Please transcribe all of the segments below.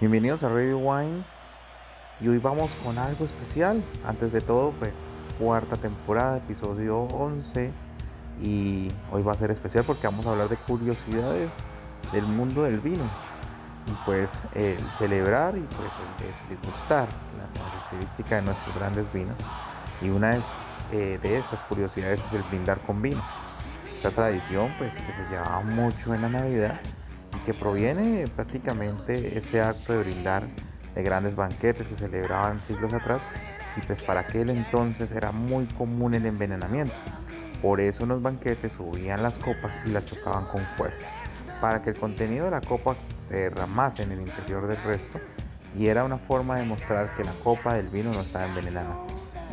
Bienvenidos a Radio Wine y hoy vamos con algo especial. Antes de todo, pues cuarta temporada, episodio 11 y hoy va a ser especial porque vamos a hablar de curiosidades del mundo del vino y pues el celebrar y pues el degustar la característica de nuestros grandes vinos y una eh, de estas curiosidades es el brindar con vino. Esta tradición pues que se llevaba mucho en la Navidad que proviene prácticamente ese acto de brindar de grandes banquetes que celebraban siglos atrás y pues para aquel entonces era muy común el envenenamiento. Por eso en los banquetes subían las copas y las chocaban con fuerza, para que el contenido de la copa se derramase en el interior del resto y era una forma de mostrar que la copa del vino no estaba envenenada.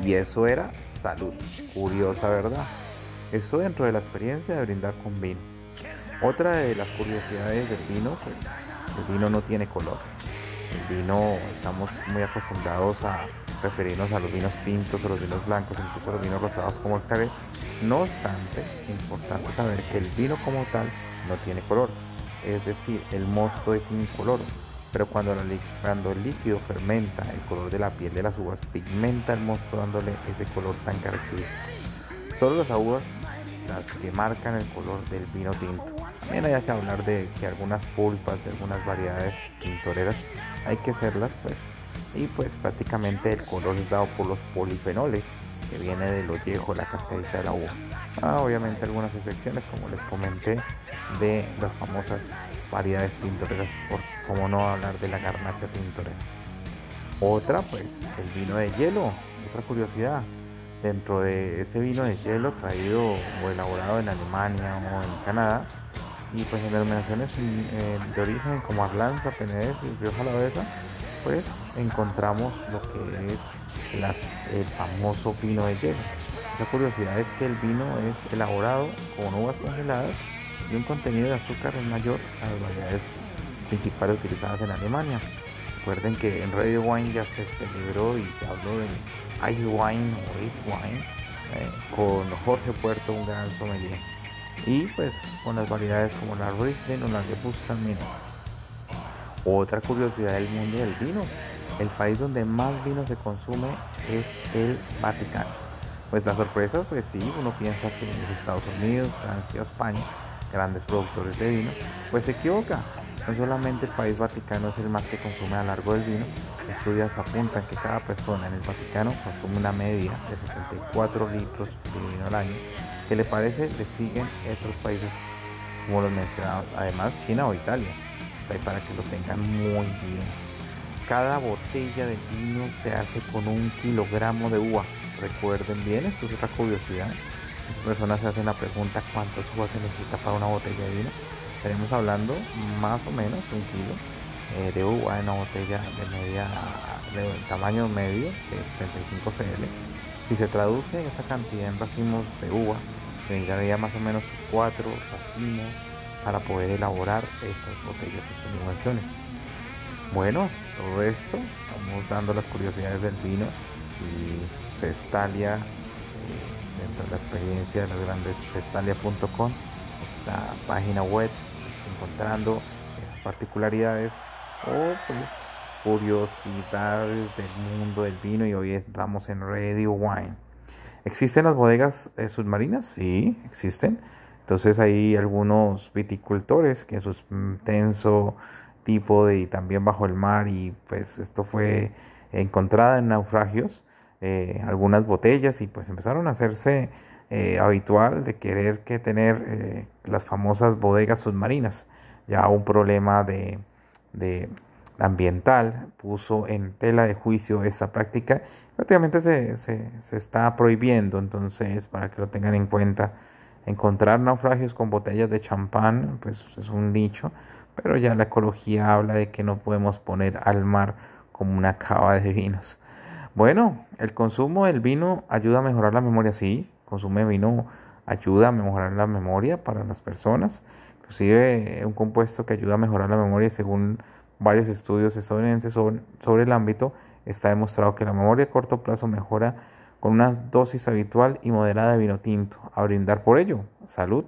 Y eso era salud. Curiosa, ¿verdad? Eso dentro de la experiencia de brindar con vino. Otra de las curiosidades del vino, pues el vino no tiene color. El vino, estamos muy acostumbrados a referirnos a los vinos tintos o los vinos blancos, incluso los vinos rosados como el café. No obstante, es importante saber que el vino como tal no tiene color. Es decir, el mosto es incoloro. Pero cuando, cuando el líquido fermenta el color de la piel de las uvas, pigmenta el mosto dándole ese color tan característico. Solo las uvas las que marcan el color del vino tinto. También hay que hablar de que algunas pulpas de algunas variedades tintoreras hay que hacerlas pues y pues prácticamente el color es dado por los polifenoles que viene del ollejo, la cascadita de la uva. Ah, obviamente algunas excepciones como les comenté de las famosas variedades tintoreras, por cómo no hablar de la garnacha tintorera. Otra pues el vino de hielo, otra curiosidad, dentro de ese vino de hielo traído o elaborado en Alemania o en Canadá y pues en denominaciones eh, de origen como Arlanza, Penedès y Rioja Alavesa pues encontramos lo que es el famoso vino de hielo. La curiosidad es que el vino es elaborado con uvas congeladas y un contenido de azúcar es mayor a las variedades principales utilizadas en Alemania. Recuerden que en Radio Wine ya se celebró y se habló de Ice Wine o Ice Wine eh, con Jorge Puerto, un gran sommelier. Y pues con las variedades como la Riesling o la Gewürztraminer. Otra curiosidad del mundo del vino. El país donde más vino se consume es el Vaticano. Pues la sorpresa, pues sí, uno piensa que es Estados Unidos, Francia, España, grandes productores de vino, pues se equivoca. No solamente el país Vaticano es el más que consume a largo del vino, estudios apuntan que cada persona en el Vaticano consume una media de 74 litros de vino al año, que le parece le siguen otros países como los mencionados, además China o Italia, para que lo tengan muy bien. Cada botella de vino se hace con un kilogramo de uva. Recuerden bien, esto es otra curiosidad. Las personas se hacen la pregunta cuántas uvas se necesita para una botella de vino. Estaremos hablando más o menos un kilo eh, de uva en una botella de media de tamaño medio de 35 cl. Si se traduce esta cantidad en racimos de uva, necesitaría más o menos 4 racimos para poder elaborar estas botellas, estas dimensiones. Bueno, todo esto, vamos dando las curiosidades del vino y Cestalia, eh, dentro de la experiencia de los grandes cestalia.com, esta página web, encontrando estas particularidades o pues curiosidades del mundo del vino y hoy estamos en Radio Wine. ¿Existen las bodegas eh, submarinas? Sí, existen. Entonces hay algunos viticultores que en su intenso tipo de y también bajo el mar y pues esto fue encontrada en naufragios eh, algunas botellas y pues empezaron a hacerse eh, habitual de querer que tener las famosas bodegas submarinas ya un problema de, de ambiental puso en tela de juicio esta práctica prácticamente se, se, se está prohibiendo entonces para que lo tengan en cuenta Encontrar naufragios con botellas de champán, pues es un nicho, pero ya la ecología habla de que no podemos poner al mar como una cava de vinos. Bueno, el consumo del vino ayuda a mejorar la memoria, sí, consume vino ayuda a mejorar la memoria para las personas, inclusive un compuesto que ayuda a mejorar la memoria según varios estudios estadounidenses sobre, sobre el ámbito, está demostrado que la memoria a corto plazo mejora con una dosis habitual y moderada de vino tinto, a brindar por ello salud.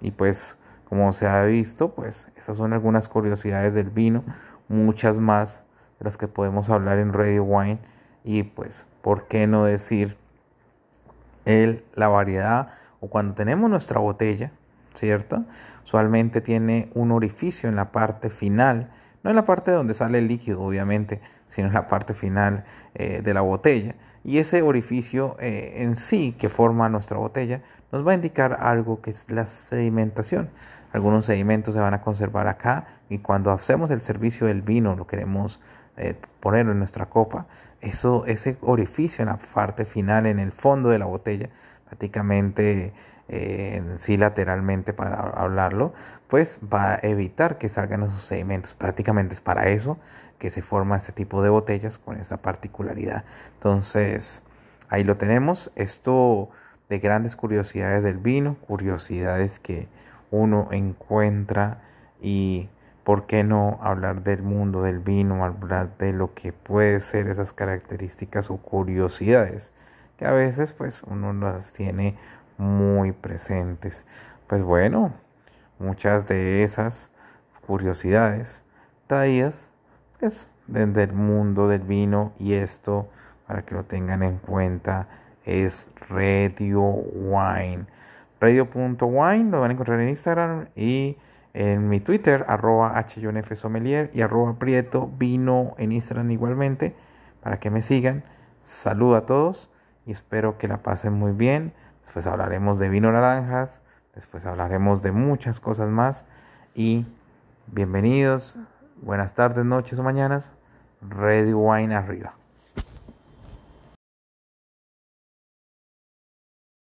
Y pues como se ha visto, pues estas son algunas curiosidades del vino muchas más de las que podemos hablar en Radio Wine y pues, ¿por qué no decir el, la variedad o cuando tenemos nuestra botella, ¿cierto? Usualmente tiene un orificio en la parte final, no en la parte donde sale el líquido, obviamente, sino en la parte final eh, de la botella. Y ese orificio eh, en sí que forma nuestra botella nos va a indicar algo que es la sedimentación. Algunos sedimentos se van a conservar acá y cuando hacemos el servicio del vino, lo queremos eh, poner en nuestra copa, eso, ese orificio en la parte final, en el fondo de la botella, prácticamente eh, sí lateralmente para hablarlo, pues va a evitar que salgan esos sedimentos. Prácticamente es para eso que se forma este tipo de botellas con esa particularidad. Entonces, ahí lo tenemos. Esto de grandes curiosidades del vino, curiosidades que uno encuentra y por qué no hablar del mundo del vino, hablar de lo que puede ser esas características o curiosidades que a veces pues uno las tiene muy presentes. Pues bueno, muchas de esas curiosidades traídas pues desde el mundo del vino y esto para que lo tengan en cuenta es Radio Wine. Radio.wine lo van a encontrar en Instagram y en mi Twitter, arroba Sommelier y arroba Prieto Vino en Instagram igualmente, para que me sigan. Saludo a todos y espero que la pasen muy bien. Después hablaremos de vino naranjas, después hablaremos de muchas cosas más y bienvenidos, buenas tardes, noches o mañanas. Ready Wine arriba.